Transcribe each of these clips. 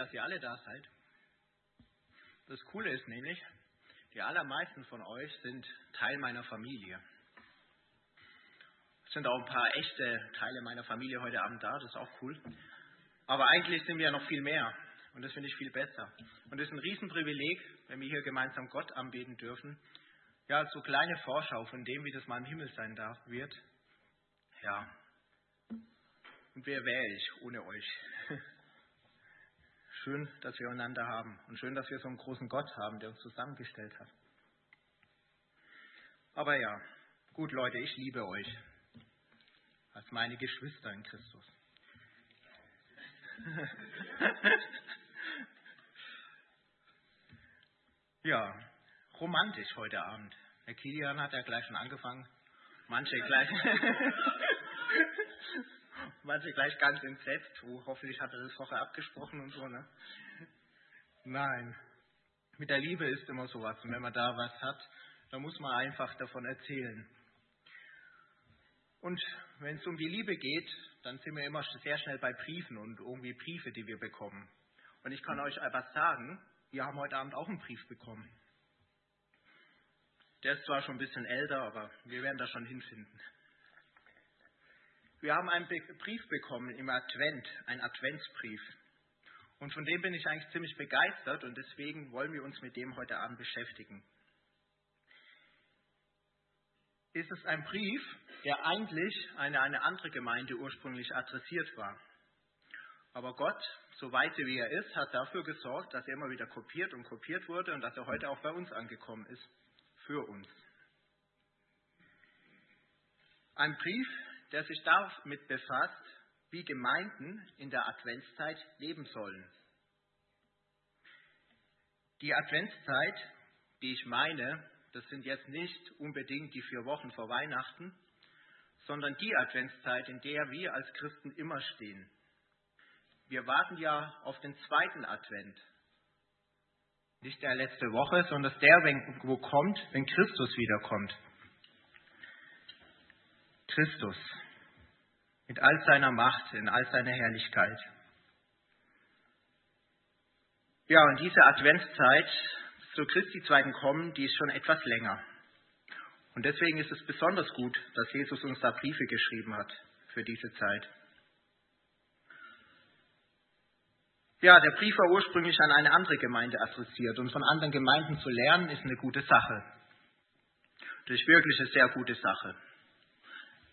dass ihr alle da seid. Das Coole ist nämlich, die allermeisten von euch sind Teil meiner Familie. Es sind auch ein paar echte Teile meiner Familie heute Abend da, das ist auch cool. Aber eigentlich sind wir ja noch viel mehr und das finde ich viel besser. Und es ist ein Riesenprivileg, wenn wir hier gemeinsam Gott anbeten dürfen. Ja, so kleine Vorschau von dem, wie das mal im Himmel sein darf, wird. Ja. Und wer wäre ich ohne euch? Schön, dass wir einander haben und schön, dass wir so einen großen Gott haben, der uns zusammengestellt hat. Aber ja, gut Leute, ich liebe euch als meine Geschwister in Christus. ja, romantisch heute Abend. Herr Kilian hat ja gleich schon angefangen. Manche gleich, manche gleich ganz entsetzt. Oh, hoffentlich hat er das vorher abgesprochen und so. Ne? Nein, mit der Liebe ist immer sowas. Und wenn man da was hat, dann muss man einfach davon erzählen. Und wenn es um die Liebe geht, dann sind wir immer sehr schnell bei Briefen und irgendwie Briefe, die wir bekommen. Und ich kann euch etwas sagen, wir haben heute Abend auch einen Brief bekommen. Der ist zwar schon ein bisschen älter, aber wir werden das schon hinfinden. Wir haben einen Brief bekommen im Advent, einen Adventsbrief. Und von dem bin ich eigentlich ziemlich begeistert und deswegen wollen wir uns mit dem heute Abend beschäftigen. Ist es ein Brief, der eigentlich eine, eine andere Gemeinde ursprünglich adressiert war. Aber Gott, so weise wie er ist, hat dafür gesorgt, dass er immer wieder kopiert und kopiert wurde und dass er heute auch bei uns angekommen ist. Für uns. Ein Brief, der sich damit befasst, wie Gemeinden in der Adventszeit leben sollen. Die Adventszeit, die ich meine, das sind jetzt nicht unbedingt die vier Wochen vor Weihnachten, sondern die Adventszeit, in der wir als Christen immer stehen. Wir warten ja auf den zweiten Advent. Nicht der letzte Woche, sondern der, wo kommt, wenn Christus wiederkommt. Christus mit all seiner Macht, in all seiner Herrlichkeit. Ja, und diese Adventszeit zu Christi zweiten Kommen, die ist schon etwas länger. Und deswegen ist es besonders gut, dass Jesus uns da Briefe geschrieben hat für diese Zeit. Ja, der Brief war ursprünglich an eine andere Gemeinde adressiert und von anderen Gemeinden zu lernen ist eine gute Sache. Das ist wirklich eine sehr gute Sache.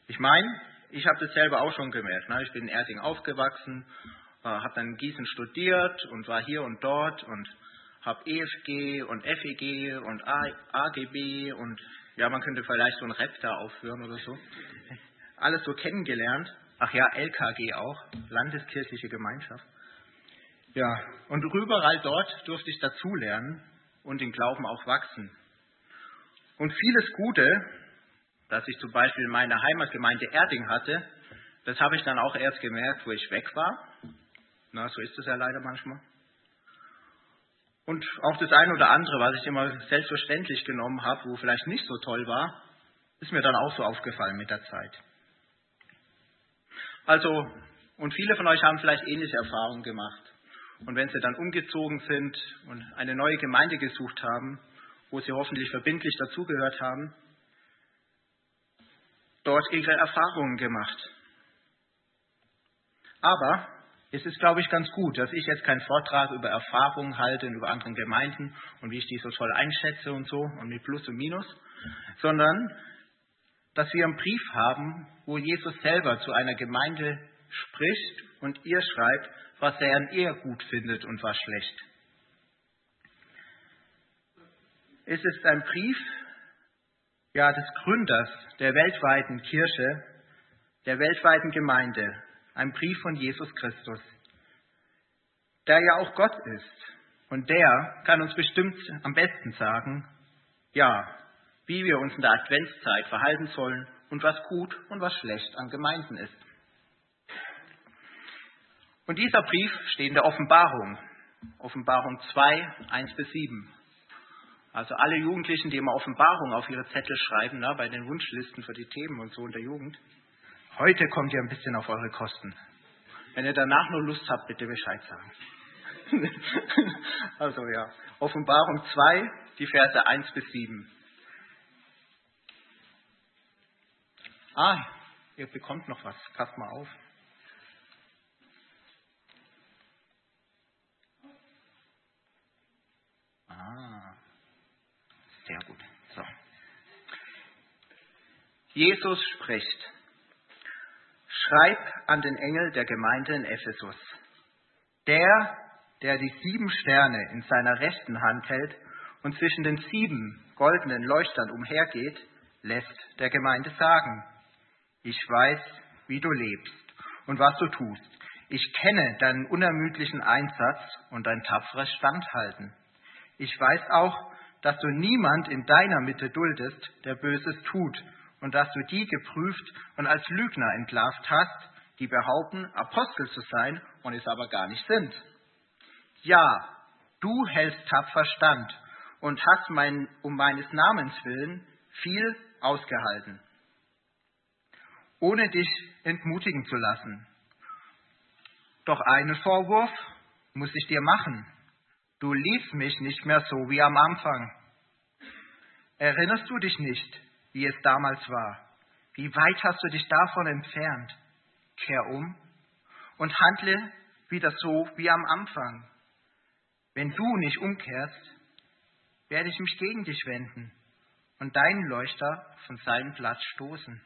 Ich meine, ich habe das selber auch schon gemerkt. Ne? Ich bin in Erding aufgewachsen, äh, habe dann in Gießen studiert und war hier und dort und habe EFG und FEG und AGB und ja, man könnte vielleicht so ein Rap da aufführen oder so. Alles so kennengelernt. Ach ja, LKG auch, Landeskirchliche Gemeinschaft. Ja, und überall dort durfte ich dazulernen und den Glauben auch wachsen. Und vieles Gute, das ich zum Beispiel in meiner Heimatgemeinde Erding hatte, das habe ich dann auch erst gemerkt, wo ich weg war. Na, so ist es ja leider manchmal. Und auch das eine oder andere, was ich immer selbstverständlich genommen habe, wo vielleicht nicht so toll war, ist mir dann auch so aufgefallen mit der Zeit. Also, und viele von euch haben vielleicht ähnliche Erfahrungen gemacht. Und wenn sie dann umgezogen sind und eine neue Gemeinde gesucht haben, wo sie hoffentlich verbindlich dazugehört haben, dort ihre Erfahrungen gemacht. Aber es ist, glaube ich, ganz gut, dass ich jetzt keinen Vortrag über Erfahrungen halte und über andere Gemeinden und wie ich die so toll einschätze und so und mit Plus und Minus, sondern dass wir einen Brief haben, wo Jesus selber zu einer Gemeinde spricht und ihr schreibt, was er an ihr gut findet und was schlecht. Es ist ein Brief ja, des Gründers der weltweiten Kirche, der weltweiten Gemeinde, ein Brief von Jesus Christus, der ja auch Gott ist. Und der kann uns bestimmt am besten sagen, ja, wie wir uns in der Adventszeit verhalten sollen und was gut und was schlecht an Gemeinden ist. Und dieser Brief steht in der Offenbarung, Offenbarung 2, 1 bis 7. Also alle Jugendlichen, die immer Offenbarung auf ihre Zettel schreiben, na, bei den Wunschlisten für die Themen und so in der Jugend, Heute kommt ihr ein bisschen auf eure Kosten. Wenn ihr danach nur Lust habt, bitte Bescheid sagen. also ja, Offenbarung 2, die Verse 1 bis 7. Ah, ihr bekommt noch was. Passt mal auf. Ah, sehr gut. So. Jesus spricht. Schreib an den Engel der Gemeinde in Ephesus. Der, der die sieben Sterne in seiner rechten Hand hält und zwischen den sieben goldenen Leuchtern umhergeht, lässt der Gemeinde sagen, ich weiß, wie du lebst und was du tust. Ich kenne deinen unermüdlichen Einsatz und dein tapferes Standhalten. Ich weiß auch, dass du niemand in deiner Mitte duldest, der Böses tut, und dass du die geprüft und als Lügner entlarvt hast, die behaupten, Apostel zu sein und es aber gar nicht sind. Ja, du hältst tapfer stand und hast mein, um meines Namens willen viel ausgehalten, ohne dich entmutigen zu lassen. Doch einen Vorwurf muss ich dir machen. Du liebst mich nicht mehr so wie am Anfang. Erinnerst du dich nicht, wie es damals war? Wie weit hast du dich davon entfernt? Kehr um und handle wieder so wie am Anfang. Wenn du nicht umkehrst, werde ich mich gegen dich wenden und deinen Leuchter von seinem Platz stoßen.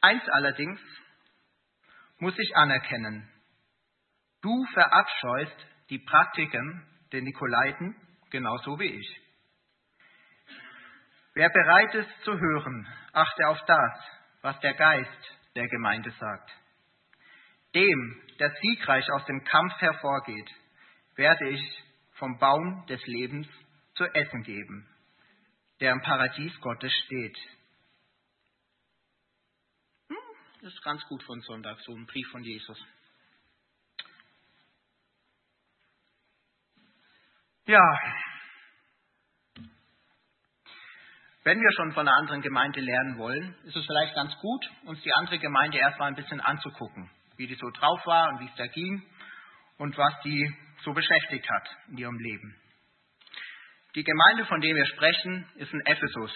Eins allerdings muss ich anerkennen. Du verabscheust die Praktiken der Nikolaiten genauso wie ich. Wer bereit ist zu hören, achte auf das, was der Geist der Gemeinde sagt. Dem, der siegreich aus dem Kampf hervorgeht, werde ich vom Baum des Lebens zu essen geben, der im Paradies Gottes steht. Hm, das ist ganz gut von Sonntag, so ein Brief von Jesus. Ja, wenn wir schon von einer anderen Gemeinde lernen wollen, ist es vielleicht ganz gut, uns die andere Gemeinde erstmal ein bisschen anzugucken, wie die so drauf war und wie es da ging und was die so beschäftigt hat in ihrem Leben. Die Gemeinde, von der wir sprechen, ist in Ephesus.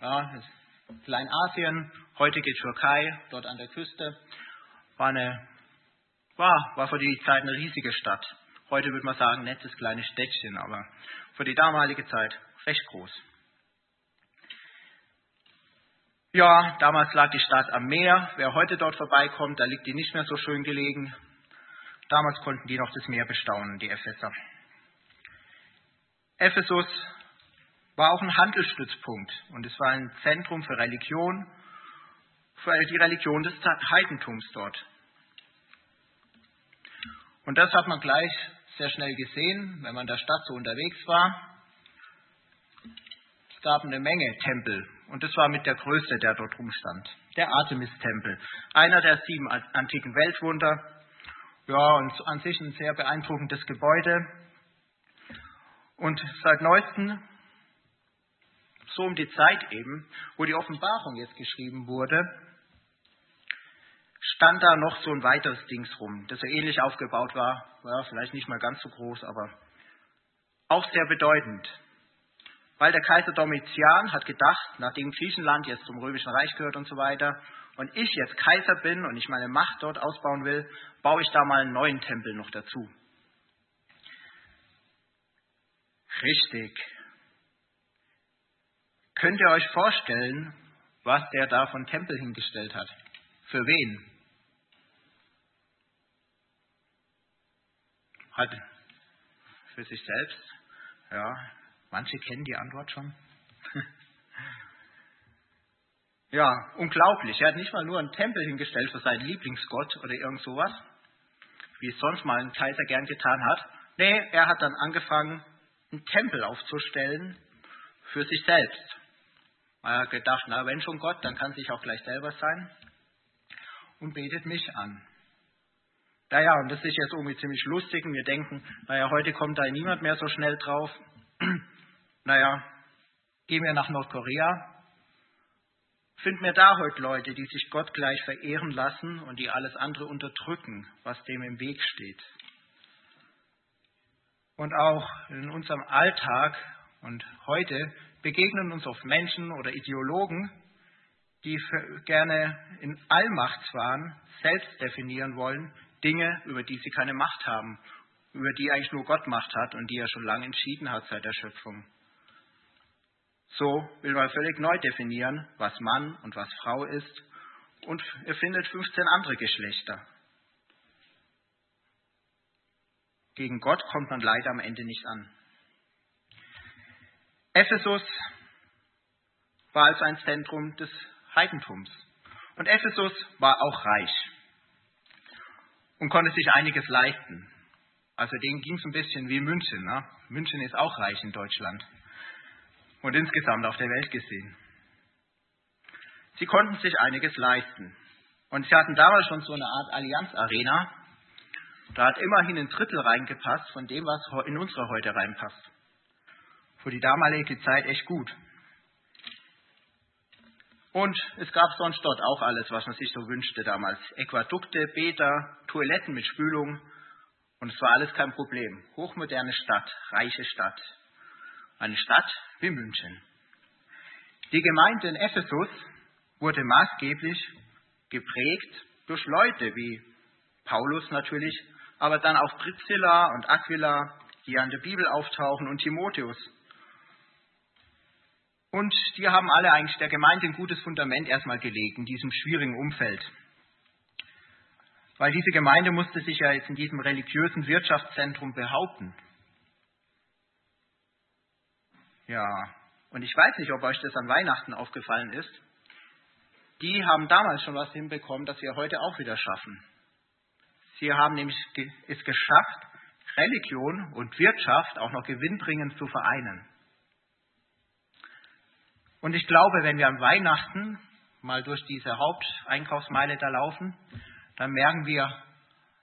Ja, Kleinasien, heutige Türkei, dort an der Küste. War, eine, war, war für die Zeit eine riesige Stadt. Heute würde man sagen, nettes kleines Städtchen, aber für die damalige Zeit recht groß. Ja, damals lag die Stadt am Meer. Wer heute dort vorbeikommt, da liegt die nicht mehr so schön gelegen. Damals konnten die noch das Meer bestaunen, die Epheser. Ephesus war auch ein Handelsstützpunkt und es war ein Zentrum für Religion, für die Religion des Heidentums dort. Und das hat man gleich sehr schnell gesehen, wenn man in der Stadt so unterwegs war. Es gab eine Menge Tempel und das war mit der größte, der dort rumstand. Der Artemis-Tempel, einer der sieben antiken Weltwunder, ja, und an sich ein sehr beeindruckendes Gebäude. Und seit neuestem, so um die Zeit eben, wo die Offenbarung jetzt geschrieben wurde, stand da noch so ein weiteres Dings rum, das so ähnlich aufgebaut war. Ja, vielleicht nicht mal ganz so groß, aber auch sehr bedeutend. Weil der Kaiser Domitian hat gedacht, nachdem Griechenland jetzt zum Römischen Reich gehört und so weiter, und ich jetzt Kaiser bin und ich meine Macht dort ausbauen will, baue ich da mal einen neuen Tempel noch dazu. Richtig. Könnt ihr euch vorstellen, was der da von Tempel hingestellt hat? Für wen? Hat für sich selbst? Ja, manche kennen die Antwort schon. Ja, unglaublich. Er hat nicht mal nur einen Tempel hingestellt für seinen Lieblingsgott oder irgend sowas, wie es sonst mal ein Kaiser gern getan hat. Nee, er hat dann angefangen, einen Tempel aufzustellen für sich selbst. Er hat gedacht, na, wenn schon Gott, dann kann sich auch gleich selber sein und betet mich an. Naja, und das ist jetzt irgendwie ziemlich lustig und wir denken, naja, heute kommt da niemand mehr so schnell drauf. naja, gehen wir nach Nordkorea, finden wir da heute Leute, die sich Gott gleich verehren lassen und die alles andere unterdrücken, was dem im Weg steht. Und auch in unserem Alltag und heute begegnen uns oft Menschen oder Ideologen, die gerne in Allmachtswahn selbst definieren wollen, Dinge, über die sie keine Macht haben, über die eigentlich nur Gott Macht hat und die er schon lange entschieden hat seit der Schöpfung. So will man völlig neu definieren, was Mann und was Frau ist und er findet 15 andere Geschlechter. Gegen Gott kommt man leider am Ende nicht an. Ephesus war also ein Zentrum des Heidentums. Und Ephesus war auch reich und konnte sich einiges leisten. Also denen ging es ein bisschen wie München. Ne? München ist auch reich in Deutschland und insgesamt auf der Welt gesehen. Sie konnten sich einiges leisten. Und sie hatten damals schon so eine Art Allianz-Arena. Da hat immerhin ein Drittel reingepasst von dem, was in unsere heute reinpasst. Für die damalige Zeit echt gut. Und es gab sonst dort auch alles, was man sich so wünschte damals. Äquadukte, Bäder, Toiletten mit Spülung. Und es war alles kein Problem. Hochmoderne Stadt, reiche Stadt. Eine Stadt wie München. Die Gemeinde in Ephesus wurde maßgeblich geprägt durch Leute wie Paulus natürlich, aber dann auch Priscilla und Aquila, die an der Bibel auftauchen, und Timotheus. Und die haben alle eigentlich der Gemeinde ein gutes Fundament erstmal gelegt in diesem schwierigen Umfeld. Weil diese Gemeinde musste sich ja jetzt in diesem religiösen Wirtschaftszentrum behaupten. Ja, und ich weiß nicht, ob euch das an Weihnachten aufgefallen ist die haben damals schon was hinbekommen, das wir heute auch wieder schaffen. Sie haben nämlich es geschafft, Religion und Wirtschaft auch noch gewinnbringend zu vereinen. Und ich glaube, wenn wir am Weihnachten mal durch diese Haupteinkaufsmeile da laufen, dann merken wir,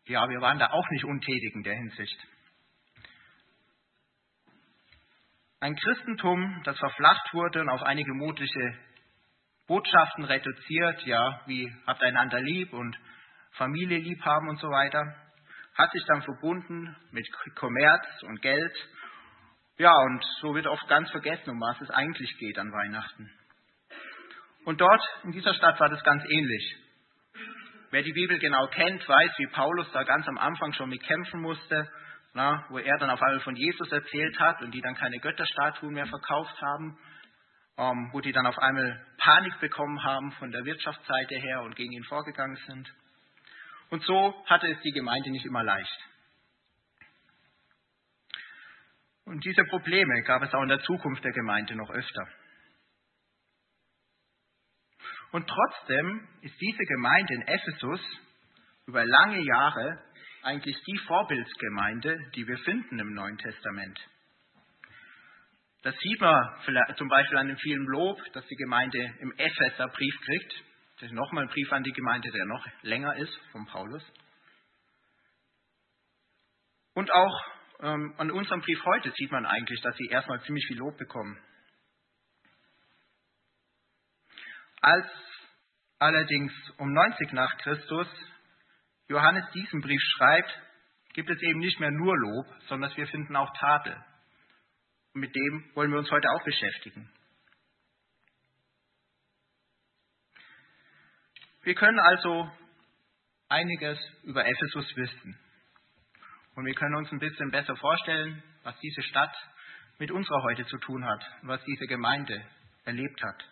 ja, wir waren da auch nicht untätig in der Hinsicht. Ein Christentum, das verflacht wurde und auf einige modische Botschaften reduziert, ja, wie habt einander lieb und Familie lieb haben und so weiter, hat sich dann verbunden mit Kommerz und Geld. Ja, und so wird oft ganz vergessen, um was es eigentlich geht an Weihnachten. Und dort, in dieser Stadt, war das ganz ähnlich. Wer die Bibel genau kennt, weiß, wie Paulus da ganz am Anfang schon mit kämpfen musste, na, wo er dann auf einmal von Jesus erzählt hat und die dann keine Götterstatuen mehr verkauft haben ähm, wo die dann auf einmal Panik bekommen haben von der Wirtschaftsseite her und gegen ihn vorgegangen sind. Und so hatte es die Gemeinde nicht immer leicht. Und diese Probleme gab es auch in der Zukunft der Gemeinde noch öfter. Und trotzdem ist diese Gemeinde in Ephesus über lange Jahre eigentlich die Vorbildsgemeinde, die wir finden im Neuen Testament. Das sieht man zum Beispiel an dem vielen Lob, das die Gemeinde im Epheserbrief kriegt. Das ist nochmal ein Brief an die Gemeinde, der noch länger ist, von Paulus. Und auch ähm, an unserem Brief heute sieht man eigentlich, dass sie erstmal ziemlich viel Lob bekommen. Als allerdings um 90 nach Christus Johannes diesen Brief schreibt, gibt es eben nicht mehr nur Lob, sondern wir finden auch Tadel. Und mit dem wollen wir uns heute auch beschäftigen. Wir können also einiges über Ephesus wissen. Und wir können uns ein bisschen besser vorstellen, was diese Stadt mit unserer heute zu tun hat, was diese Gemeinde erlebt hat.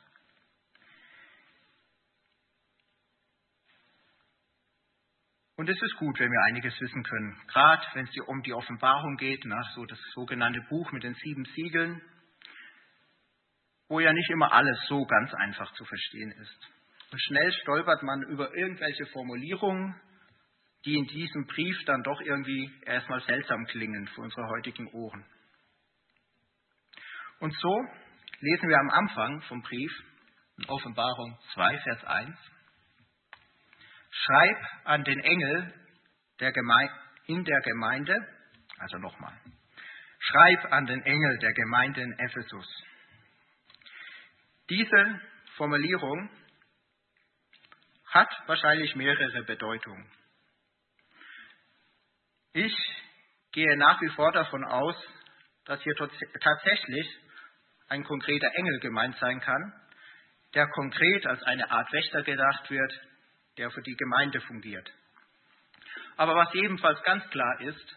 Und es ist gut, wenn wir einiges wissen können. Gerade wenn es um die Offenbarung geht, na, so das sogenannte Buch mit den sieben Siegeln, wo ja nicht immer alles so ganz einfach zu verstehen ist. Und schnell stolpert man über irgendwelche Formulierungen, die in diesem Brief dann doch irgendwie erstmal seltsam klingen für unsere heutigen Ohren. Und so lesen wir am Anfang vom Brief, in Offenbarung 2, Vers 1, Schreib an den Engel der in der Gemeinde, also nochmal, schreib an den Engel der Gemeinde in Ephesus. Diese Formulierung hat wahrscheinlich mehrere Bedeutungen. Ich gehe nach wie vor davon aus, dass hier tatsächlich ein konkreter Engel gemeint sein kann, der konkret als eine Art Wächter gedacht wird, der für die Gemeinde fungiert. Aber was ebenfalls ganz klar ist,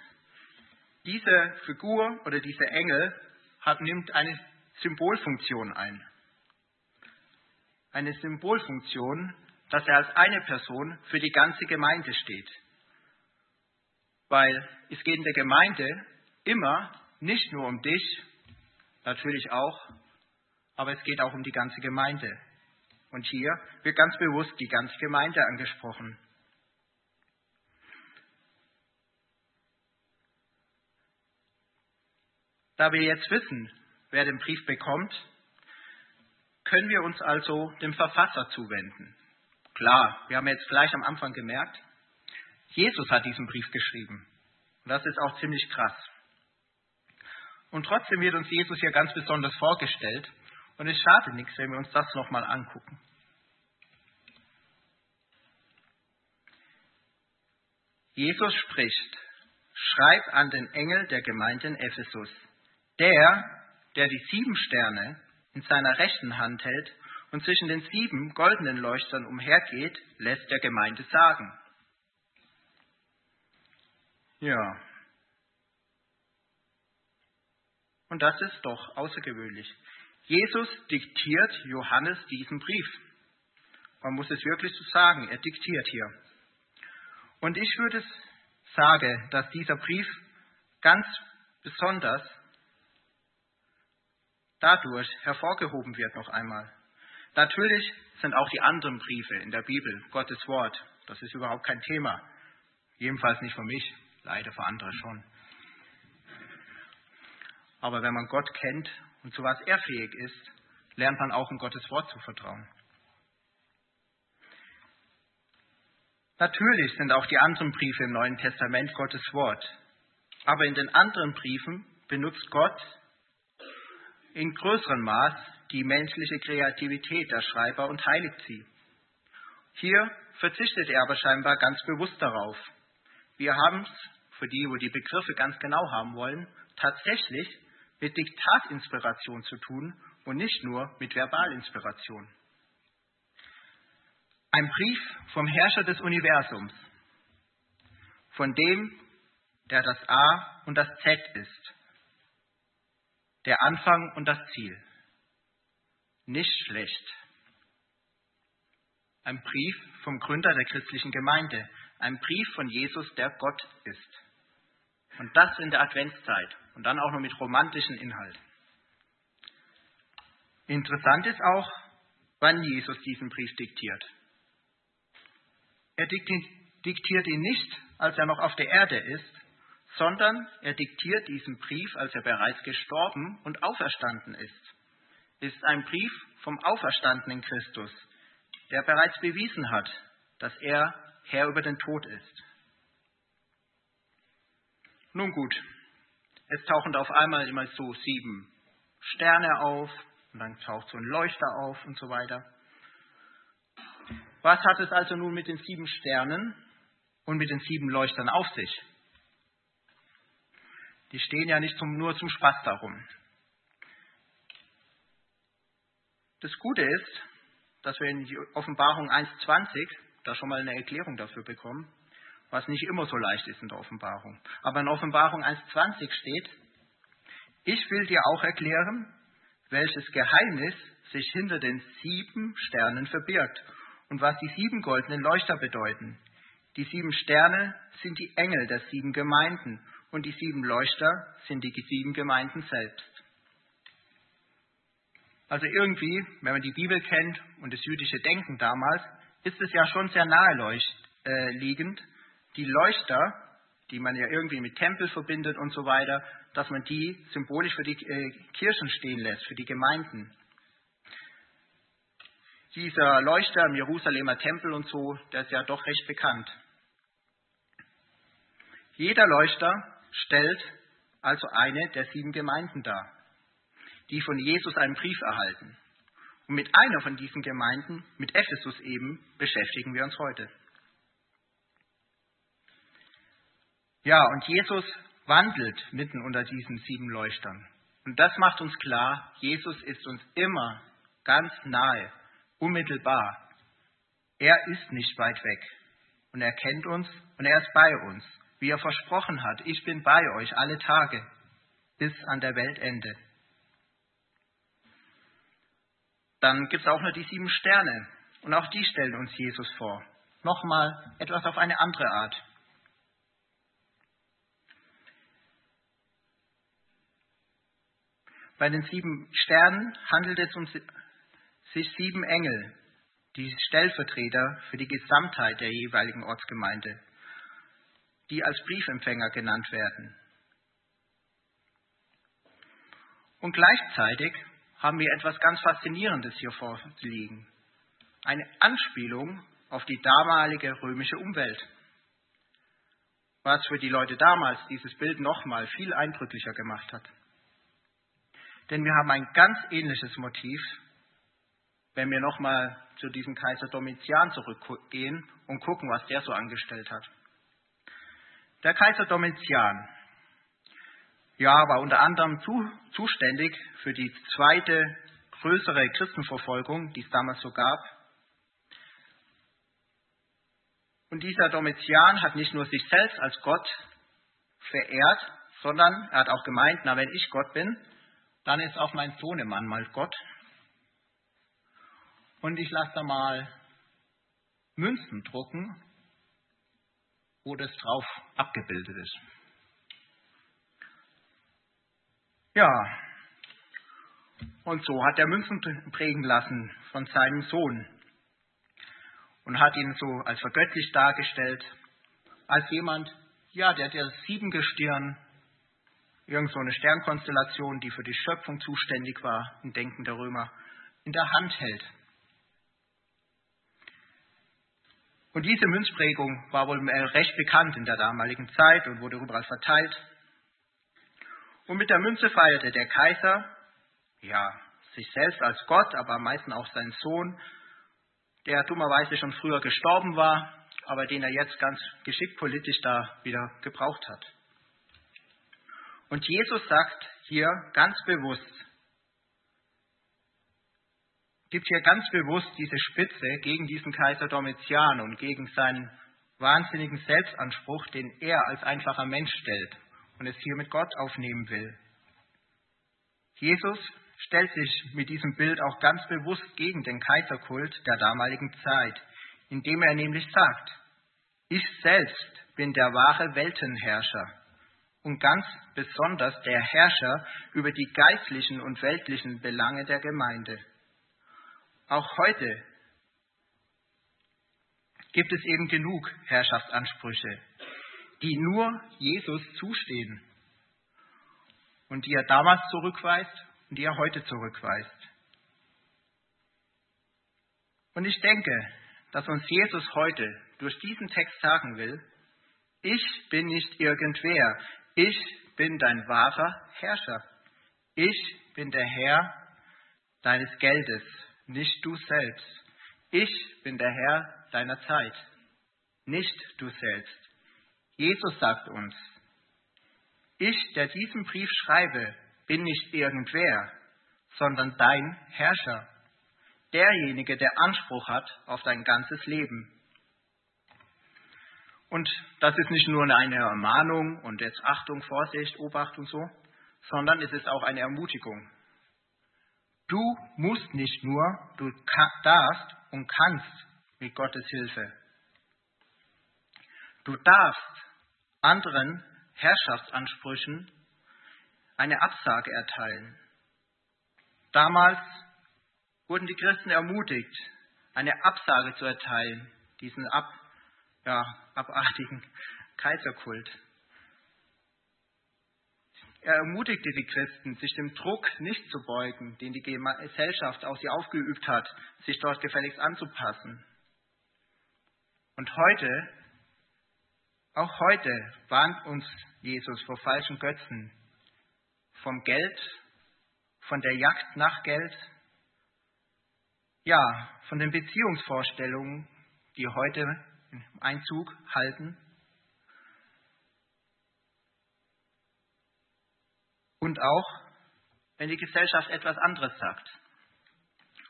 diese Figur oder dieser Engel hat, nimmt eine Symbolfunktion ein. Eine Symbolfunktion, dass er als eine Person für die ganze Gemeinde steht. Weil es geht in der Gemeinde immer nicht nur um dich, natürlich auch, aber es geht auch um die ganze Gemeinde. Und hier wird ganz bewusst die ganze Gemeinde angesprochen. Da wir jetzt wissen, wer den Brief bekommt, können wir uns also dem Verfasser zuwenden. Klar, wir haben jetzt gleich am Anfang gemerkt, Jesus hat diesen Brief geschrieben. Und das ist auch ziemlich krass. Und trotzdem wird uns Jesus hier ganz besonders vorgestellt. Und es schadet nichts, wenn wir uns das nochmal angucken. Jesus spricht, schreib an den Engel der Gemeinde in Ephesus. Der, der die sieben Sterne in seiner rechten Hand hält und zwischen den sieben goldenen Leuchtern umhergeht, lässt der Gemeinde sagen. Ja. Und das ist doch außergewöhnlich. Jesus diktiert Johannes diesen Brief. Man muss es wirklich so sagen, er diktiert hier. Und ich würde sagen, dass dieser Brief ganz besonders dadurch hervorgehoben wird noch einmal. Natürlich sind auch die anderen Briefe in der Bibel Gottes Wort. Das ist überhaupt kein Thema. Jedenfalls nicht für mich, leider für andere schon. Aber wenn man Gott kennt und zu was er fähig ist, lernt man auch in Gottes Wort zu vertrauen. Natürlich sind auch die anderen Briefe im Neuen Testament Gottes Wort. Aber in den anderen Briefen benutzt Gott in größerem Maß die menschliche Kreativität der Schreiber und heiligt sie. Hier verzichtet er aber scheinbar ganz bewusst darauf. Wir haben es, für die, wo die Begriffe ganz genau haben wollen, tatsächlich mit Diktatinspiration zu tun und nicht nur mit Verbalinspiration. Ein Brief vom Herrscher des Universums, von dem, der das A und das Z ist, der Anfang und das Ziel. Nicht schlecht. Ein Brief vom Gründer der christlichen Gemeinde, ein Brief von Jesus, der Gott ist. Und das in der Adventszeit und dann auch noch mit romantischen Inhalt. Interessant ist auch, wann Jesus diesen Brief diktiert. Er diktiert ihn nicht, als er noch auf der Erde ist, sondern er diktiert diesen Brief, als er bereits gestorben und auferstanden ist. Ist ein Brief vom auferstandenen Christus, der bereits bewiesen hat, dass er Herr über den Tod ist. Nun gut, es tauchen auf einmal immer so sieben Sterne auf und dann taucht so ein Leuchter auf und so weiter. Was hat es also nun mit den sieben Sternen und mit den sieben Leuchtern auf sich? Die stehen ja nicht zum, nur zum Spaß darum. Das Gute ist, dass wir in die Offenbarung 1.20 da schon mal eine Erklärung dafür bekommen, was nicht immer so leicht ist in der Offenbarung. Aber in Offenbarung 1.20 steht, ich will dir auch erklären, welches Geheimnis sich hinter den sieben Sternen verbirgt und was die sieben goldenen Leuchter bedeuten. Die sieben Sterne sind die Engel der sieben Gemeinden und die sieben Leuchter sind die sieben Gemeinden selbst. Also irgendwie, wenn man die Bibel kennt und das jüdische Denken damals, ist es ja schon sehr naheliegend, äh, die Leuchter, die man ja irgendwie mit Tempel verbindet und so weiter, dass man die symbolisch für die äh, Kirchen stehen lässt, für die Gemeinden. Dieser Leuchter im Jerusalemer Tempel und so, der ist ja doch recht bekannt. Jeder Leuchter stellt also eine der sieben Gemeinden dar, die von Jesus einen Brief erhalten. Und mit einer von diesen Gemeinden, mit Ephesus eben, beschäftigen wir uns heute. Ja, und Jesus wandelt mitten unter diesen sieben Leuchtern. Und das macht uns klar, Jesus ist uns immer ganz nahe, unmittelbar. Er ist nicht weit weg. Und er kennt uns und er ist bei uns, wie er versprochen hat. Ich bin bei euch alle Tage bis an der Weltende. Dann gibt es auch noch die sieben Sterne. Und auch die stellen uns Jesus vor. Nochmal etwas auf eine andere Art. Bei den sieben Sternen handelt es um sieben Engel, die Stellvertreter für die Gesamtheit der jeweiligen Ortsgemeinde, die als Briefempfänger genannt werden. Und gleichzeitig haben wir etwas ganz Faszinierendes hier vorliegen. Eine Anspielung auf die damalige römische Umwelt. Was für die Leute damals dieses Bild nochmal viel eindrücklicher gemacht hat. Denn wir haben ein ganz ähnliches Motiv, wenn wir nochmal zu diesem Kaiser Domitian zurückgehen und gucken, was der so angestellt hat. Der Kaiser Domitian, ja, war unter anderem zu, zuständig für die zweite größere Christenverfolgung, die es damals so gab. Und dieser Domitian hat nicht nur sich selbst als Gott verehrt, sondern er hat auch gemeint, na, wenn ich Gott bin, dann ist auch mein Sohnemann mal Gott. Und ich lasse da mal Münzen drucken, wo das drauf abgebildet ist. Ja, und so hat er Münzen prägen lassen von seinem Sohn und hat ihn so als vergöttlicht dargestellt, als jemand, ja, der der Siebengestirn irgend so eine Sternkonstellation, die für die Schöpfung zuständig war im Denken der Römer, in der Hand hält. Und diese Münzprägung war wohl recht bekannt in der damaligen Zeit und wurde überall verteilt. Und mit der Münze feierte der Kaiser, ja, sich selbst als Gott, aber am meisten auch seinen Sohn, der dummerweise schon früher gestorben war, aber den er jetzt ganz geschickt politisch da wieder gebraucht hat. Und Jesus sagt hier ganz bewusst, gibt hier ganz bewusst diese Spitze gegen diesen Kaiser Domitian und gegen seinen wahnsinnigen Selbstanspruch, den er als einfacher Mensch stellt und es hier mit Gott aufnehmen will. Jesus stellt sich mit diesem Bild auch ganz bewusst gegen den Kaiserkult der damaligen Zeit, indem er nämlich sagt, ich selbst bin der wahre Weltenherrscher und ganz besonders der Herrscher über die geistlichen und weltlichen Belange der Gemeinde. Auch heute gibt es eben genug Herrschaftsansprüche, die nur Jesus zustehen und die er damals zurückweist und die er heute zurückweist. Und ich denke, dass uns Jesus heute durch diesen Text sagen will, ich bin nicht irgendwer, ich bin dein wahrer Herrscher. Ich bin der Herr deines Geldes, nicht du selbst. Ich bin der Herr deiner Zeit, nicht du selbst. Jesus sagt uns, ich, der diesen Brief schreibe, bin nicht irgendwer, sondern dein Herrscher, derjenige, der Anspruch hat auf dein ganzes Leben. Und das ist nicht nur eine Ermahnung und jetzt Achtung, Vorsicht, Obacht und so, sondern es ist auch eine Ermutigung. Du musst nicht nur, du darfst und kannst mit Gottes Hilfe. Du darfst anderen Herrschaftsansprüchen eine Absage erteilen. Damals wurden die Christen ermutigt, eine Absage zu erteilen, diesen Ab ja, abartigen Kaiserkult. Er ermutigte die Christen, sich dem Druck nicht zu beugen, den die Gesellschaft auf sie aufgeübt hat, sich dort gefälligst anzupassen. Und heute, auch heute warnt uns Jesus vor falschen Götzen, vom Geld, von der Jagd nach Geld, ja, von den Beziehungsvorstellungen, die heute Einzug halten. Und auch, wenn die Gesellschaft etwas anderes sagt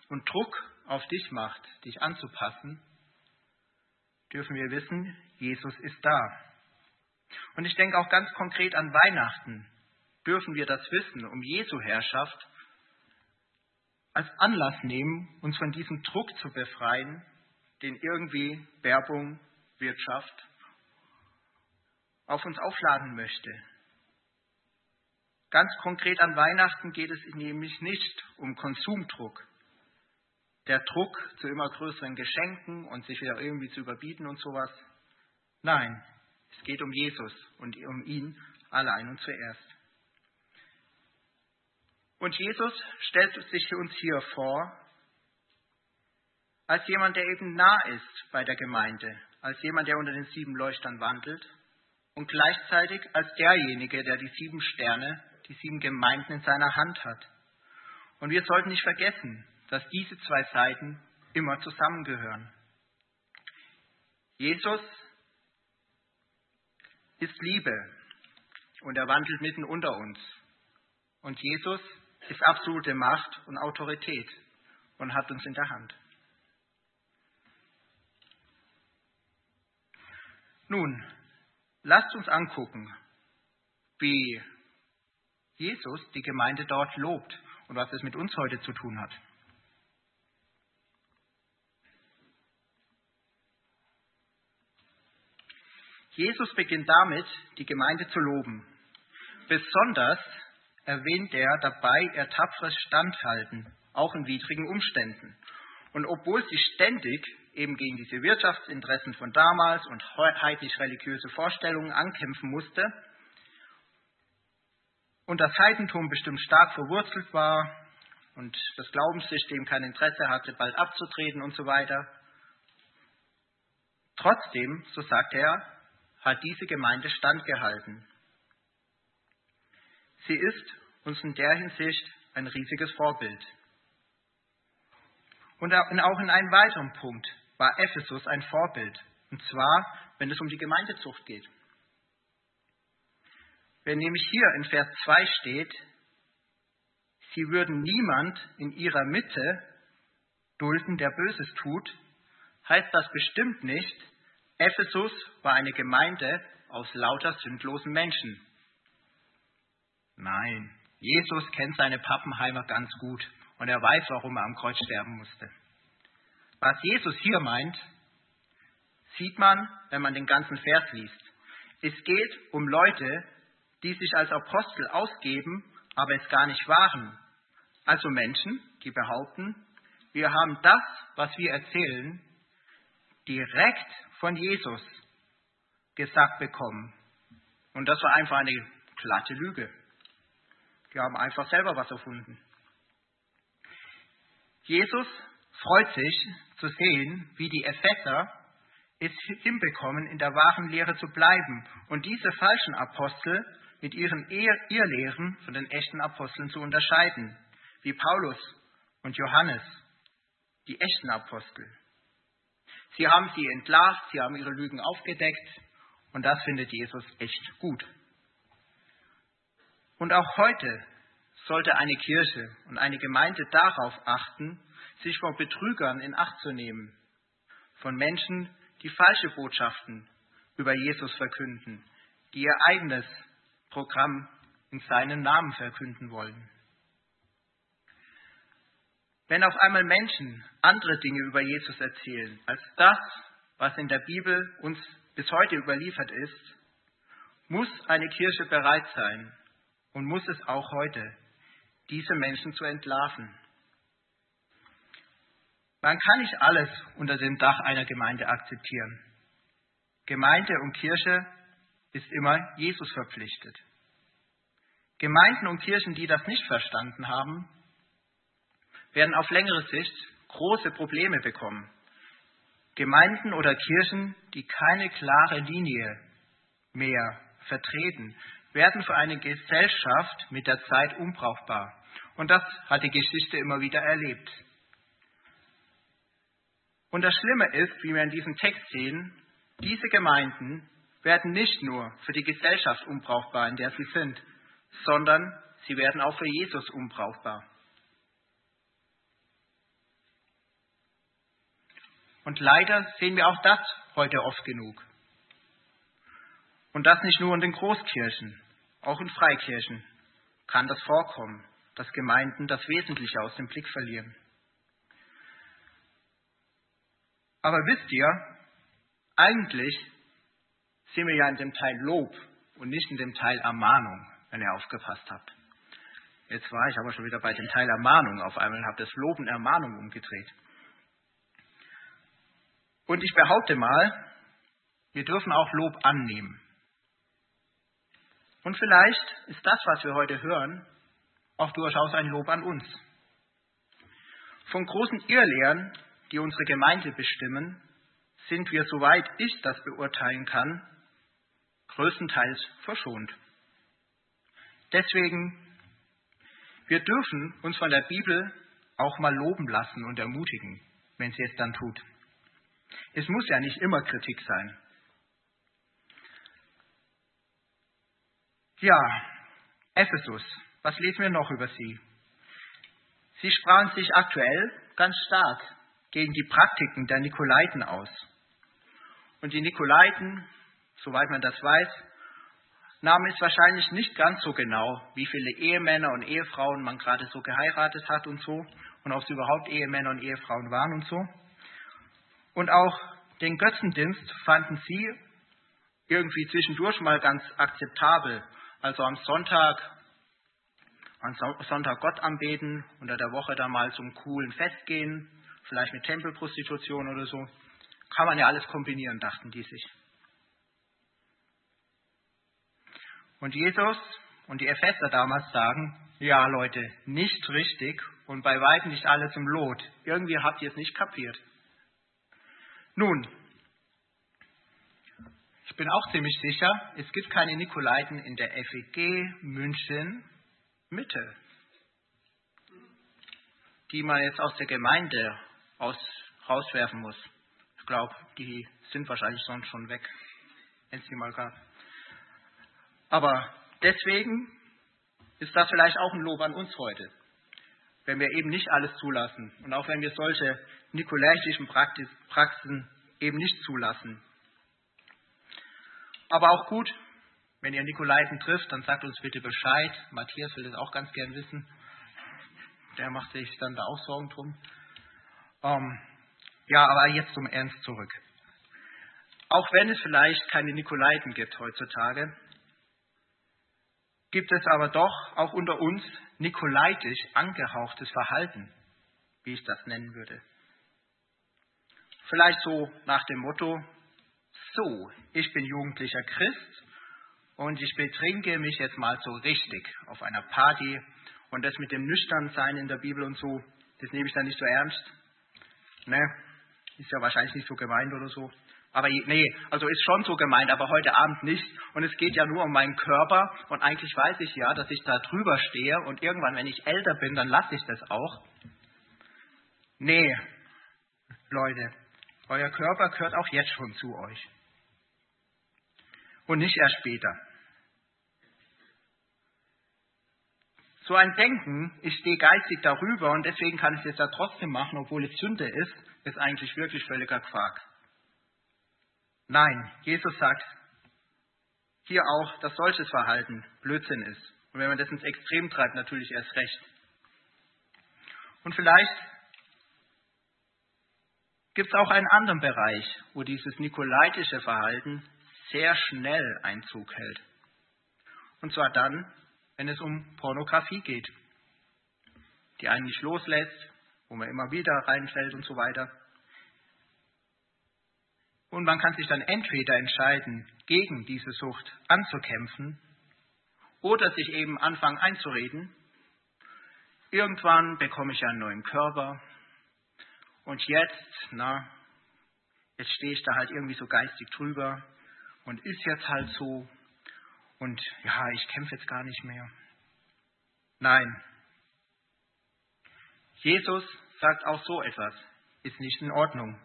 und Druck auf dich macht, dich anzupassen, dürfen wir wissen, Jesus ist da. Und ich denke auch ganz konkret an Weihnachten. Dürfen wir das Wissen um Jesu Herrschaft als Anlass nehmen, uns von diesem Druck zu befreien, den irgendwie Werbung, Wirtschaft auf uns aufladen möchte. Ganz konkret an Weihnachten geht es nämlich nicht um Konsumdruck, der Druck zu immer größeren Geschenken und sich wieder irgendwie zu überbieten und sowas. Nein, es geht um Jesus und um ihn allein und zuerst. Und Jesus stellt sich uns hier vor als jemand, der eben nah ist bei der Gemeinde, als jemand, der unter den sieben Leuchtern wandelt und gleichzeitig als derjenige, der die sieben Sterne, die sieben Gemeinden in seiner Hand hat. Und wir sollten nicht vergessen, dass diese zwei Seiten immer zusammengehören. Jesus ist Liebe und er wandelt mitten unter uns. Und Jesus ist absolute Macht und Autorität und hat uns in der Hand. Nun, lasst uns angucken, wie Jesus die Gemeinde dort lobt und was es mit uns heute zu tun hat. Jesus beginnt damit, die Gemeinde zu loben. Besonders erwähnt er dabei ihr tapferes Standhalten, auch in widrigen Umständen. Und obwohl sie ständig eben gegen diese Wirtschaftsinteressen von damals und heidnisch-religiöse Vorstellungen ankämpfen musste und das Heidentum bestimmt stark verwurzelt war und das Glaubenssystem kein Interesse hatte, bald abzutreten und so weiter. Trotzdem, so sagt er, hat diese Gemeinde standgehalten. Sie ist uns in der Hinsicht ein riesiges Vorbild. Und auch in einem weiteren Punkt war Ephesus ein Vorbild, und zwar, wenn es um die Gemeindezucht geht. Wenn nämlich hier in Vers 2 steht, sie würden niemand in ihrer Mitte dulden, der Böses tut, heißt das bestimmt nicht, Ephesus war eine Gemeinde aus lauter sündlosen Menschen. Nein, Jesus kennt seine Pappenheimer ganz gut und er weiß, warum er am Kreuz sterben musste. Was Jesus hier meint, sieht man, wenn man den ganzen Vers liest. Es geht um Leute, die sich als Apostel ausgeben, aber es gar nicht waren. Also Menschen, die behaupten, wir haben das, was wir erzählen, direkt von Jesus gesagt bekommen. Und das war einfach eine glatte Lüge. Die haben einfach selber was erfunden. Jesus freut sich zu sehen, wie die Epheser es hinbekommen, in der wahren Lehre zu bleiben und diese falschen Apostel mit ihren Irrlehren von den echten Aposteln zu unterscheiden, wie Paulus und Johannes, die echten Apostel. Sie haben sie entlarvt, sie haben ihre Lügen aufgedeckt und das findet Jesus echt gut. Und auch heute sollte eine Kirche und eine Gemeinde darauf achten, sich vor Betrügern in Acht zu nehmen, von Menschen, die falsche Botschaften über Jesus verkünden, die ihr eigenes Programm in seinem Namen verkünden wollen. Wenn auf einmal Menschen andere Dinge über Jesus erzählen als das, was in der Bibel uns bis heute überliefert ist, muss eine Kirche bereit sein und muss es auch heute, diese Menschen zu entlarven. Man kann nicht alles unter dem Dach einer Gemeinde akzeptieren. Gemeinde und Kirche ist immer Jesus verpflichtet. Gemeinden und Kirchen, die das nicht verstanden haben, werden auf längere Sicht große Probleme bekommen. Gemeinden oder Kirchen, die keine klare Linie mehr vertreten, werden für eine Gesellschaft mit der Zeit unbrauchbar. Und das hat die Geschichte immer wieder erlebt. Und das Schlimme ist, wie wir in diesem Text sehen, diese Gemeinden werden nicht nur für die Gesellschaft unbrauchbar, in der sie sind, sondern sie werden auch für Jesus unbrauchbar. Und leider sehen wir auch das heute oft genug. Und das nicht nur in den Großkirchen, auch in Freikirchen kann das vorkommen, dass Gemeinden das Wesentliche aus dem Blick verlieren. Aber wisst ihr, eigentlich sind wir ja in dem Teil Lob und nicht in dem Teil Ermahnung, wenn ihr aufgepasst habt. Jetzt war ich aber schon wieder bei dem Teil Ermahnung auf einmal und habe das Lob und Ermahnung umgedreht. Und ich behaupte mal, wir dürfen auch Lob annehmen. Und vielleicht ist das, was wir heute hören, auch durchaus ein Lob an uns. Von großen Irrlehren, die unsere Gemeinde bestimmen, sind wir, soweit ich das beurteilen kann, größtenteils verschont. Deswegen, wir dürfen uns von der Bibel auch mal loben lassen und ermutigen, wenn sie es dann tut. Es muss ja nicht immer Kritik sein. Ja, Ephesus, was lesen wir noch über sie? Sie sprachen sich aktuell ganz stark gegen die Praktiken der Nikolaiten aus. Und die Nikolaiten, soweit man das weiß, nahmen es wahrscheinlich nicht ganz so genau, wie viele Ehemänner und Ehefrauen man gerade so geheiratet hat und so, und ob sie überhaupt Ehemänner und Ehefrauen waren und so. Und auch den Götzendienst fanden sie irgendwie zwischendurch mal ganz akzeptabel. Also am Sonntag, am Sonntag Gott anbeten, unter der Woche da mal zum coolen Fest gehen, vielleicht mit Tempelprostitution oder so. Kann man ja alles kombinieren, dachten die sich. Und Jesus und die Epheser damals sagen, ja Leute, nicht richtig und bei weitem nicht alle zum Lot. Irgendwie habt ihr es nicht kapiert. Nun, ich bin auch ziemlich sicher, es gibt keine Nikolaiten in der FEG München Mitte, die man jetzt aus der Gemeinde aus, rauswerfen muss. Ich glaube, die sind wahrscheinlich sonst schon weg, wenn es die mal gab. Aber deswegen ist das vielleicht auch ein Lob an uns heute, wenn wir eben nicht alles zulassen und auch wenn wir solche nikolaitischen Praxen eben nicht zulassen. Aber auch gut, wenn ihr Nikolaiten trifft, dann sagt uns bitte Bescheid. Matthias will das auch ganz gern wissen. Der macht sich dann da auch Sorgen drum. Ähm, ja, aber jetzt zum Ernst zurück. Auch wenn es vielleicht keine Nikolaiten gibt heutzutage, gibt es aber doch auch unter uns nikolaitisch angehauchtes Verhalten, wie ich das nennen würde. Vielleicht so nach dem Motto, so, ich bin jugendlicher Christ und ich betrinke mich jetzt mal so richtig auf einer Party und das mit dem Nüchternsein in der Bibel und so, das nehme ich dann nicht so ernst. Ne? Ist ja wahrscheinlich nicht so gemeint oder so. Aber nee, also ist schon so gemeint, aber heute Abend nicht. Und es geht ja nur um meinen Körper. Und eigentlich weiß ich ja, dass ich da drüber stehe. Und irgendwann, wenn ich älter bin, dann lasse ich das auch. Nee, Leute, euer Körper gehört auch jetzt schon zu euch. Und nicht erst später. So ein Denken, ich stehe geistig darüber und deswegen kann ich es ja trotzdem machen, obwohl es Sünde ist, ist eigentlich wirklich völliger Quark. Nein, Jesus sagt hier auch, dass solches Verhalten Blödsinn ist. Und wenn man das ins Extrem treibt, natürlich erst recht. Und vielleicht gibt es auch einen anderen Bereich, wo dieses nikolaitische Verhalten sehr schnell Einzug hält. Und zwar dann, wenn es um Pornografie geht, die einen nicht loslässt, wo man immer wieder reinfällt und so weiter. Und man kann sich dann entweder entscheiden, gegen diese Sucht anzukämpfen oder sich eben anfangen einzureden, irgendwann bekomme ich einen neuen Körper, und jetzt, na, jetzt stehe ich da halt irgendwie so geistig drüber und ist jetzt halt so. Und ja, ich kämpfe jetzt gar nicht mehr. Nein. Jesus sagt auch so etwas. Ist nicht in Ordnung.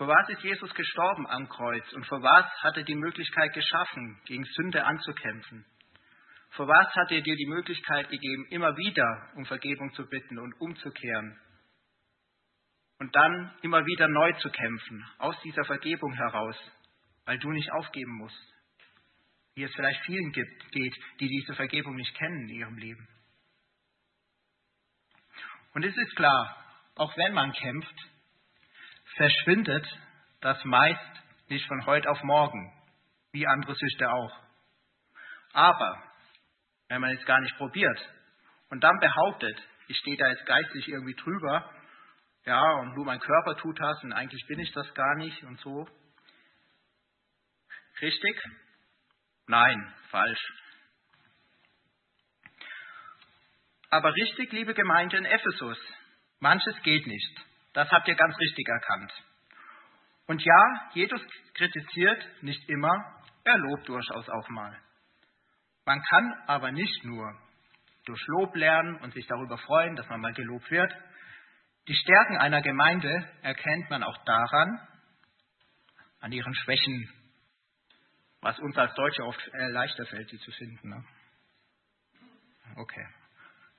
Für was ist Jesus gestorben am Kreuz und für was hat er die Möglichkeit geschaffen, gegen Sünde anzukämpfen? Für was hat er dir die Möglichkeit gegeben, immer wieder um Vergebung zu bitten und umzukehren? Und dann immer wieder neu zu kämpfen, aus dieser Vergebung heraus, weil du nicht aufgeben musst. Wie es vielleicht vielen gibt, geht, die diese Vergebung nicht kennen in ihrem Leben. Und es ist klar, auch wenn man kämpft, verschwindet das meist nicht von heute auf morgen, wie andere Süchte auch. Aber wenn man es gar nicht probiert und dann behauptet, ich stehe da jetzt geistlich irgendwie drüber, ja, und nur mein Körper tut das und eigentlich bin ich das gar nicht und so. Richtig? Nein, falsch. Aber richtig, liebe Gemeinde in Ephesus, manches geht nicht. Das habt ihr ganz richtig erkannt. Und ja, Jesus kritisiert nicht immer, er lobt durchaus auch mal. Man kann aber nicht nur durch Lob lernen und sich darüber freuen, dass man mal gelobt wird. Die Stärken einer Gemeinde erkennt man auch daran, an ihren Schwächen, was uns als Deutsche oft äh, leichter fällt, sie zu finden. Ne? Okay,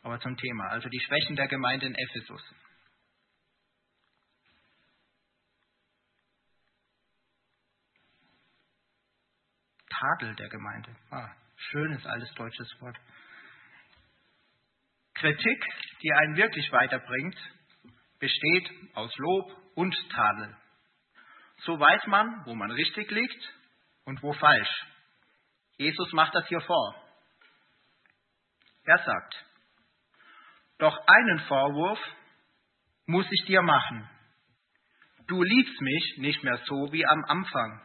aber zum Thema, also die Schwächen der Gemeinde in Ephesus. Tadel der Gemeinde. Ah, Schönes altes deutsches Wort. Kritik, die einen wirklich weiterbringt, besteht aus Lob und Tadel. So weiß man, wo man richtig liegt und wo falsch. Jesus macht das hier vor. Er sagt, doch einen Vorwurf muss ich dir machen. Du liebst mich nicht mehr so wie am Anfang.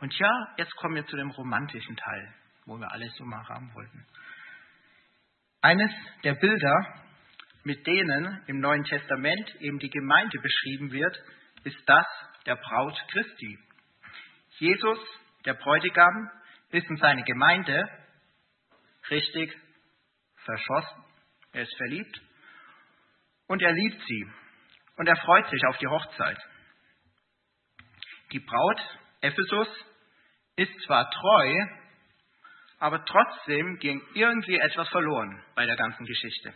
Und ja, jetzt kommen wir zu dem romantischen Teil, wo wir alles so mal haben wollten. Eines der Bilder, mit denen im Neuen Testament eben die Gemeinde beschrieben wird, ist das der Braut Christi. Jesus, der Bräutigam, ist in seine Gemeinde richtig verschossen. Er ist verliebt und er liebt sie und er freut sich auf die Hochzeit. Die Braut Ephesus ist zwar treu, aber trotzdem ging irgendwie etwas verloren bei der ganzen Geschichte.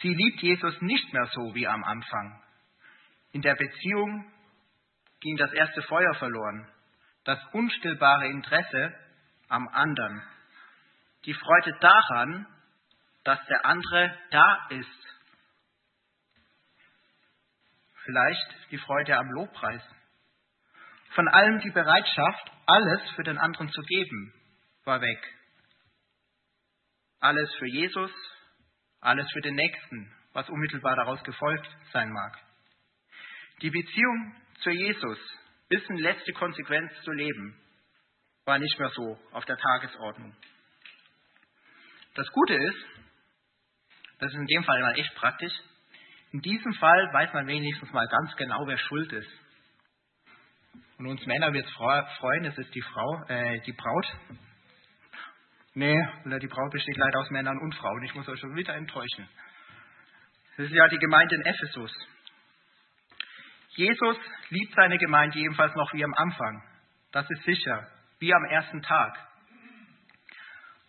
Sie liebt Jesus nicht mehr so wie am Anfang. In der Beziehung ging das erste Feuer verloren, das unstillbare Interesse am anderen, die Freude daran, dass der andere da ist. Vielleicht die Freude am Lobpreis von allem die Bereitschaft, alles für den anderen zu geben, war weg. Alles für Jesus, alles für den Nächsten, was unmittelbar daraus gefolgt sein mag. Die Beziehung zu Jesus bis in letzte Konsequenz zu leben, war nicht mehr so auf der Tagesordnung. Das Gute ist, das ist in dem Fall mal echt praktisch, in diesem Fall weiß man wenigstens mal ganz genau, wer schuld ist. Und uns Männer wird es freuen, es ist die Frau, äh, die Braut. Nee, die Braut besteht leider aus Männern und Frauen. Ich muss euch schon wieder enttäuschen. Das ist ja die Gemeinde in Ephesus. Jesus liebt seine Gemeinde jedenfalls noch wie am Anfang. Das ist sicher, wie am ersten Tag.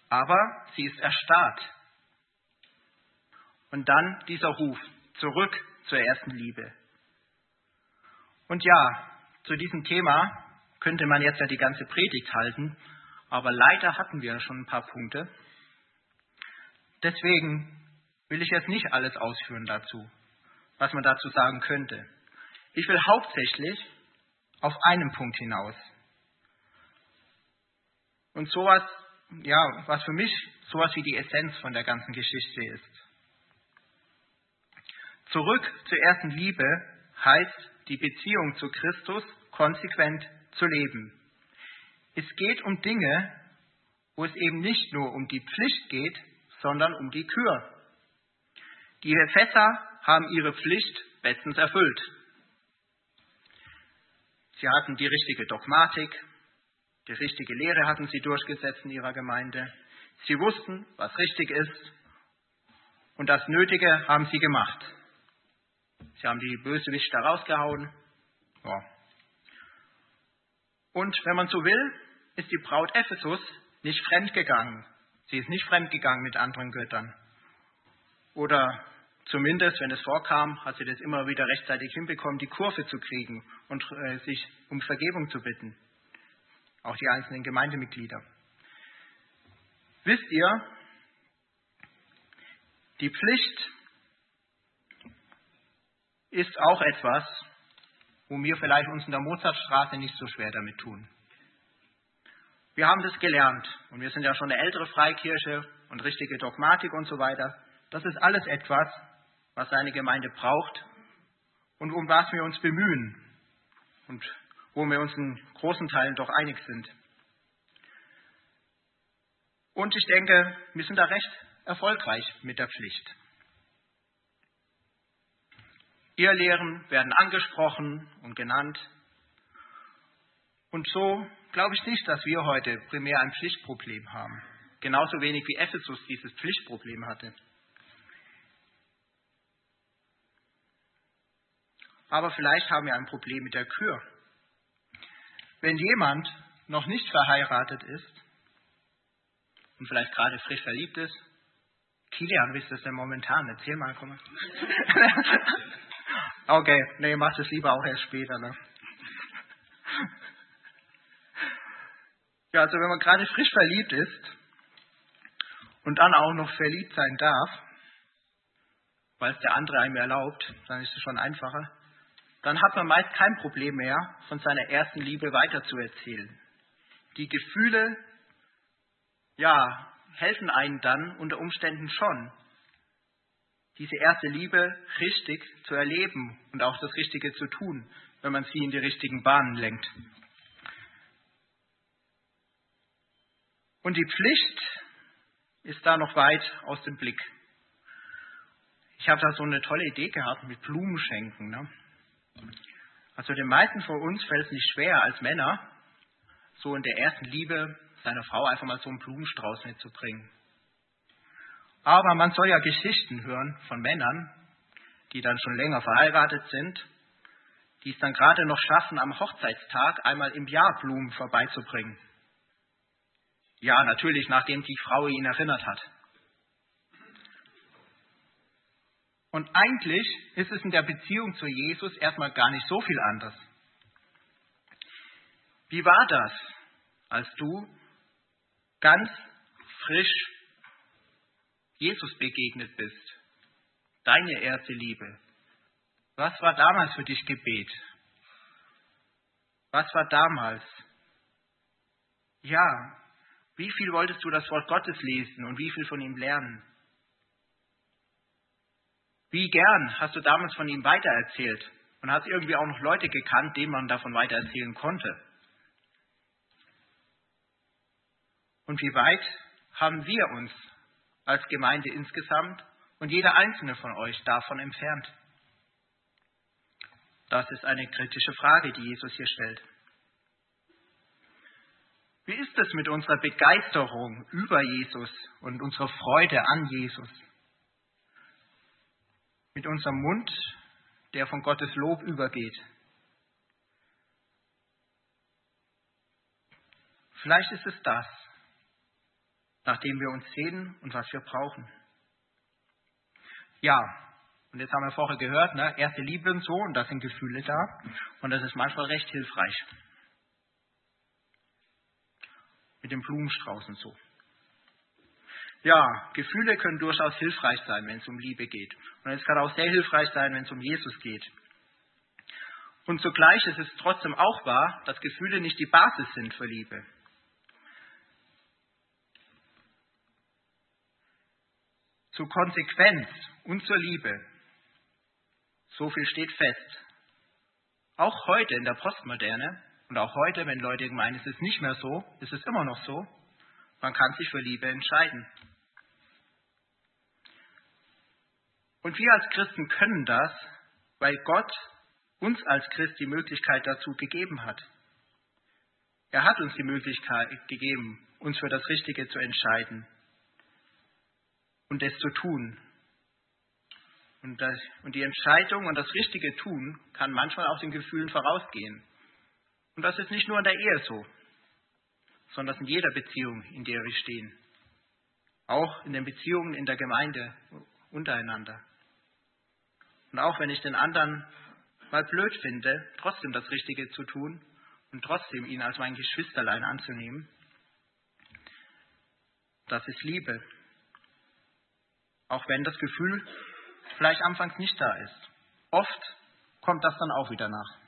Aber sie ist erstarrt. Und dann dieser Ruf zurück zur ersten Liebe. Und ja, zu diesem Thema könnte man jetzt ja die ganze Predigt halten, aber leider hatten wir schon ein paar Punkte. Deswegen will ich jetzt nicht alles ausführen dazu, was man dazu sagen könnte. Ich will hauptsächlich auf einen Punkt hinaus. Und sowas, ja, was für mich sowas wie die Essenz von der ganzen Geschichte ist. Zurück zur ersten Liebe heißt die Beziehung zu Christus konsequent zu leben. Es geht um Dinge, wo es eben nicht nur um die Pflicht geht, sondern um die Kür. Die Epheser haben ihre Pflicht bestens erfüllt. Sie hatten die richtige Dogmatik, die richtige Lehre hatten sie durchgesetzt in ihrer Gemeinde. Sie wussten, was richtig ist und das Nötige haben sie gemacht. Sie haben die Bösewichte rausgehauen. Ja. Und wenn man so will, ist die Braut Ephesus nicht fremdgegangen. Sie ist nicht fremdgegangen mit anderen Göttern. Oder zumindest, wenn es vorkam, hat sie das immer wieder rechtzeitig hinbekommen, die Kurve zu kriegen und äh, sich um Vergebung zu bitten. Auch die einzelnen Gemeindemitglieder. Wisst ihr, die Pflicht ist auch etwas, wo wir vielleicht uns in der Mozartstraße nicht so schwer damit tun. Wir haben das gelernt und wir sind ja schon eine ältere Freikirche und richtige Dogmatik und so weiter. Das ist alles etwas, was eine Gemeinde braucht und um was wir uns bemühen und wo wir uns in großen Teilen doch einig sind. Und ich denke, wir sind da recht erfolgreich mit der Pflicht. Irrlehren werden angesprochen und genannt. Und so glaube ich nicht, dass wir heute primär ein Pflichtproblem haben. Genauso wenig wie Ephesus dieses Pflichtproblem hatte. Aber vielleicht haben wir ein Problem mit der Kür. Wenn jemand noch nicht verheiratet ist und vielleicht gerade frisch verliebt ist, Kilian, wie ist das denn momentan? Erzähl mal, komm mal. Okay, nee, mach das lieber auch erst später. Ne? Ja, also wenn man gerade frisch verliebt ist und dann auch noch verliebt sein darf, weil es der andere einem erlaubt, dann ist es schon einfacher, dann hat man meist kein Problem mehr, von seiner ersten Liebe weiterzuerzählen. Die Gefühle, ja, helfen einem dann unter Umständen schon, diese erste Liebe richtig zu erleben und auch das Richtige zu tun, wenn man sie in die richtigen Bahnen lenkt. Und die Pflicht ist da noch weit aus dem Blick. Ich habe da so eine tolle Idee gehabt mit Blumenschenken. Ne? Also den meisten von uns fällt es nicht schwer, als Männer so in der ersten Liebe seiner Frau einfach mal so einen Blumenstrauß mitzubringen. Aber man soll ja Geschichten hören von Männern, die dann schon länger verheiratet sind, die es dann gerade noch schaffen, am Hochzeitstag einmal im Jahr Blumen vorbeizubringen. Ja, natürlich, nachdem die Frau ihn erinnert hat. Und eigentlich ist es in der Beziehung zu Jesus erstmal gar nicht so viel anders. Wie war das, als du ganz frisch Jesus begegnet bist, deine erste Liebe. Was war damals für dich Gebet? Was war damals? Ja, wie viel wolltest du das Wort Gottes lesen und wie viel von ihm lernen? Wie gern hast du damals von ihm weitererzählt und hast irgendwie auch noch Leute gekannt, denen man davon weitererzählen konnte? Und wie weit haben wir uns als Gemeinde insgesamt und jeder einzelne von euch davon entfernt? Das ist eine kritische Frage, die Jesus hier stellt. Wie ist es mit unserer Begeisterung über Jesus und unserer Freude an Jesus? Mit unserem Mund, der von Gottes Lob übergeht? Vielleicht ist es das, nach dem wir uns sehen und was wir brauchen. Ja, und jetzt haben wir vorher gehört, ne, erste Liebe und so, und da sind Gefühle da, und das ist manchmal recht hilfreich. Mit dem Blumenstrauß und so. Ja, Gefühle können durchaus hilfreich sein, wenn es um Liebe geht. Und es kann auch sehr hilfreich sein, wenn es um Jesus geht. Und zugleich ist es trotzdem auch wahr, dass Gefühle nicht die Basis sind für Liebe. zur Konsequenz und zur Liebe. So viel steht fest. Auch heute in der Postmoderne und auch heute, wenn Leute meinen, es ist nicht mehr so, ist es immer noch so, man kann sich für Liebe entscheiden. Und wir als Christen können das, weil Gott uns als Christ die Möglichkeit dazu gegeben hat. Er hat uns die Möglichkeit gegeben, uns für das Richtige zu entscheiden und es zu tun. Und, das, und die Entscheidung und das richtige Tun kann manchmal auch den Gefühlen vorausgehen. Und das ist nicht nur in der Ehe so. Sondern in jeder Beziehung, in der wir stehen. Auch in den Beziehungen in der Gemeinde untereinander. Und auch wenn ich den anderen mal blöd finde, trotzdem das Richtige zu tun und trotzdem ihn als mein Geschwisterlein anzunehmen, das ist Liebe. Auch wenn das Gefühl vielleicht anfangs nicht da ist. Oft kommt das dann auch wieder nach.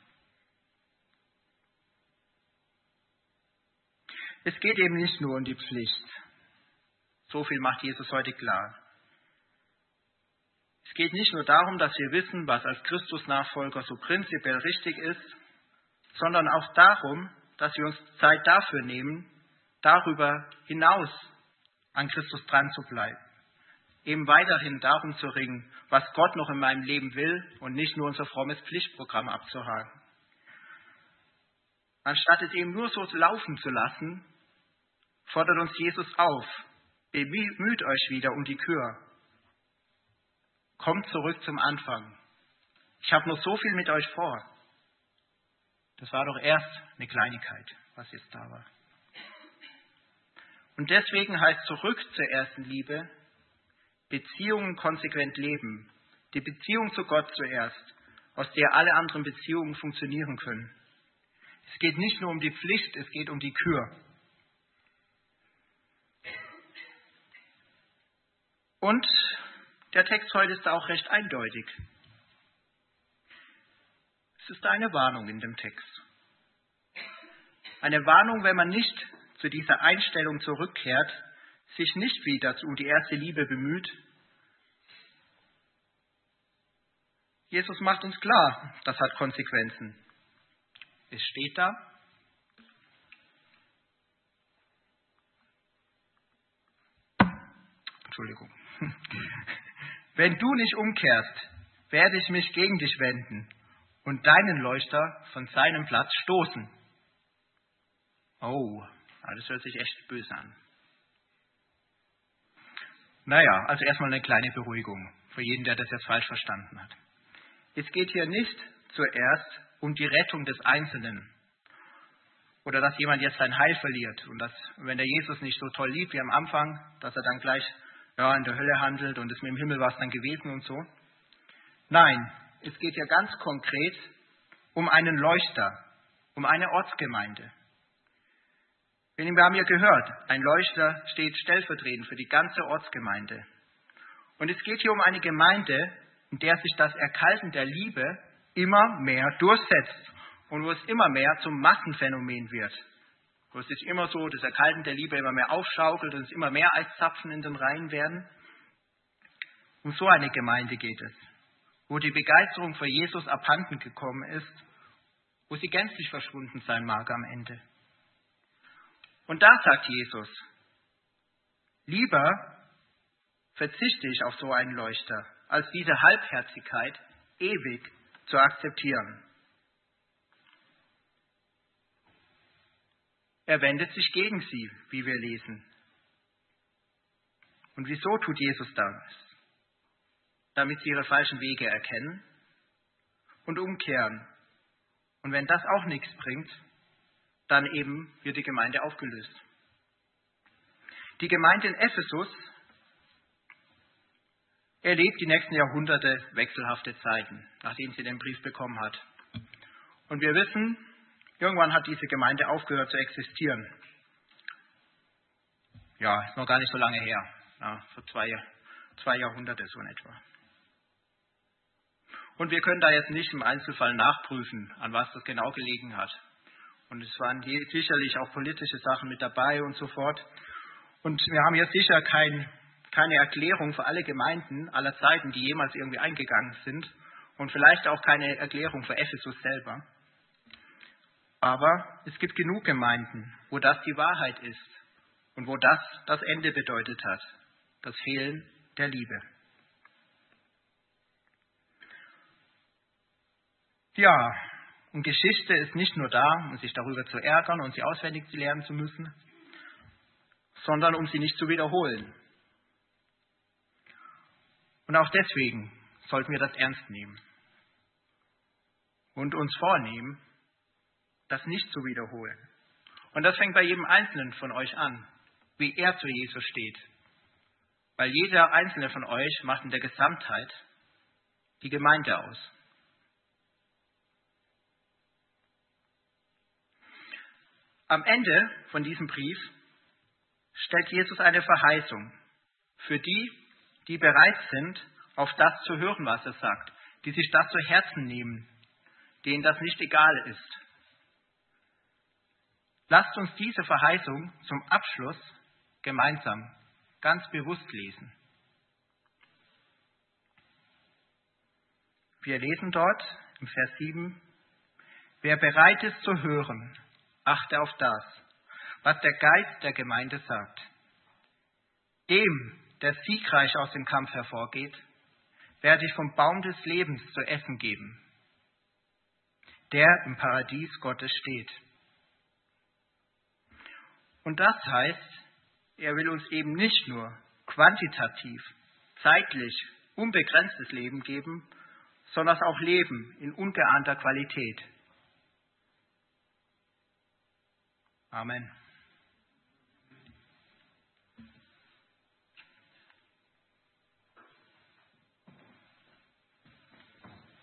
Es geht eben nicht nur um die Pflicht. So viel macht Jesus heute klar. Es geht nicht nur darum, dass wir wissen, was als Christusnachfolger so prinzipiell richtig ist, sondern auch darum, dass wir uns Zeit dafür nehmen, darüber hinaus an Christus dran zu bleiben. Eben weiterhin darum zu ringen, was Gott noch in meinem Leben will und nicht nur unser frommes Pflichtprogramm abzuhaken. Anstatt es eben nur so laufen zu lassen, fordert uns Jesus auf, bemüht euch wieder um die Kür. Kommt zurück zum Anfang. Ich habe noch so viel mit euch vor. Das war doch erst eine Kleinigkeit, was jetzt da war. Und deswegen heißt zurück zur ersten Liebe, Beziehungen konsequent leben. Die Beziehung zu Gott zuerst, aus der alle anderen Beziehungen funktionieren können. Es geht nicht nur um die Pflicht, es geht um die Kür. Und der Text heute ist auch recht eindeutig. Es ist eine Warnung in dem Text. Eine Warnung, wenn man nicht zu dieser Einstellung zurückkehrt, sich nicht wieder um die erste Liebe bemüht. Jesus macht uns klar, das hat Konsequenzen. Es steht da. Entschuldigung. Wenn du nicht umkehrst, werde ich mich gegen dich wenden und deinen Leuchter von seinem Platz stoßen. Oh, das hört sich echt böse an. Naja, also erstmal eine kleine Beruhigung für jeden, der das jetzt falsch verstanden hat. Es geht hier nicht zuerst um die Rettung des Einzelnen oder dass jemand jetzt sein Heil verliert und dass, wenn der Jesus nicht so toll liebt wie am Anfang, dass er dann gleich ja, in der Hölle handelt und es mit dem Himmel war es dann gewesen und so. Nein, es geht ja ganz konkret um einen Leuchter, um eine Ortsgemeinde. Wir haben ja gehört, ein Leuchter steht stellvertretend für die ganze Ortsgemeinde. Und es geht hier um eine Gemeinde, in der sich das Erkalten der Liebe immer mehr durchsetzt und wo es immer mehr zum Massenphänomen wird. Wo es sich immer so das Erkalten der Liebe immer mehr aufschaukelt und es immer mehr Eiszapfen in den Reihen werden. Um so eine Gemeinde geht es, wo die Begeisterung für Jesus abhanden gekommen ist, wo sie gänzlich verschwunden sein mag am Ende. Und da sagt Jesus, lieber verzichte ich auf so einen Leuchter, als diese Halbherzigkeit ewig zu akzeptieren. Er wendet sich gegen sie, wie wir lesen. Und wieso tut Jesus das? Damit sie ihre falschen Wege erkennen und umkehren. Und wenn das auch nichts bringt, dann eben wird die Gemeinde aufgelöst. Die Gemeinde in Ephesus erlebt die nächsten Jahrhunderte wechselhafte Zeiten, nachdem sie den Brief bekommen hat. Und wir wissen, irgendwann hat diese Gemeinde aufgehört zu existieren. Ja, ist noch gar nicht so lange her, ja, vor zwei, zwei Jahrhunderte so in etwa. Und wir können da jetzt nicht im Einzelfall nachprüfen, an was das genau gelegen hat. Und es waren sicherlich auch politische Sachen mit dabei und so fort. Und wir haben jetzt sicher kein, keine Erklärung für alle Gemeinden aller Zeiten, die jemals irgendwie eingegangen sind. Und vielleicht auch keine Erklärung für Ephesus selber. Aber es gibt genug Gemeinden, wo das die Wahrheit ist und wo das das Ende bedeutet hat, das Fehlen der Liebe. Ja, und Geschichte ist nicht nur da, um sich darüber zu ärgern und sie auswendig zu lernen zu müssen, sondern um sie nicht zu wiederholen. Und auch deswegen sollten wir das ernst nehmen und uns vornehmen, das nicht zu wiederholen Und das fängt bei jedem Einzelnen von euch an, wie er zu Jesus steht. Weil jeder Einzelne von euch macht in der Gesamtheit die Gemeinde aus. Am Ende von diesem Brief stellt Jesus eine Verheißung für die, die bereit sind, auf das zu hören, was er sagt, die sich das zu Herzen nehmen, denen das nicht egal ist. Lasst uns diese Verheißung zum Abschluss gemeinsam ganz bewusst lesen. Wir lesen dort im Vers 7, wer bereit ist zu hören, achte auf das, was der Geist der Gemeinde sagt. Dem, der siegreich aus dem Kampf hervorgeht, werde ich vom Baum des Lebens zu essen geben, der im Paradies Gottes steht. Und das heißt, er will uns eben nicht nur quantitativ, zeitlich, unbegrenztes Leben geben, sondern auch Leben in ungeahnter Qualität. Amen.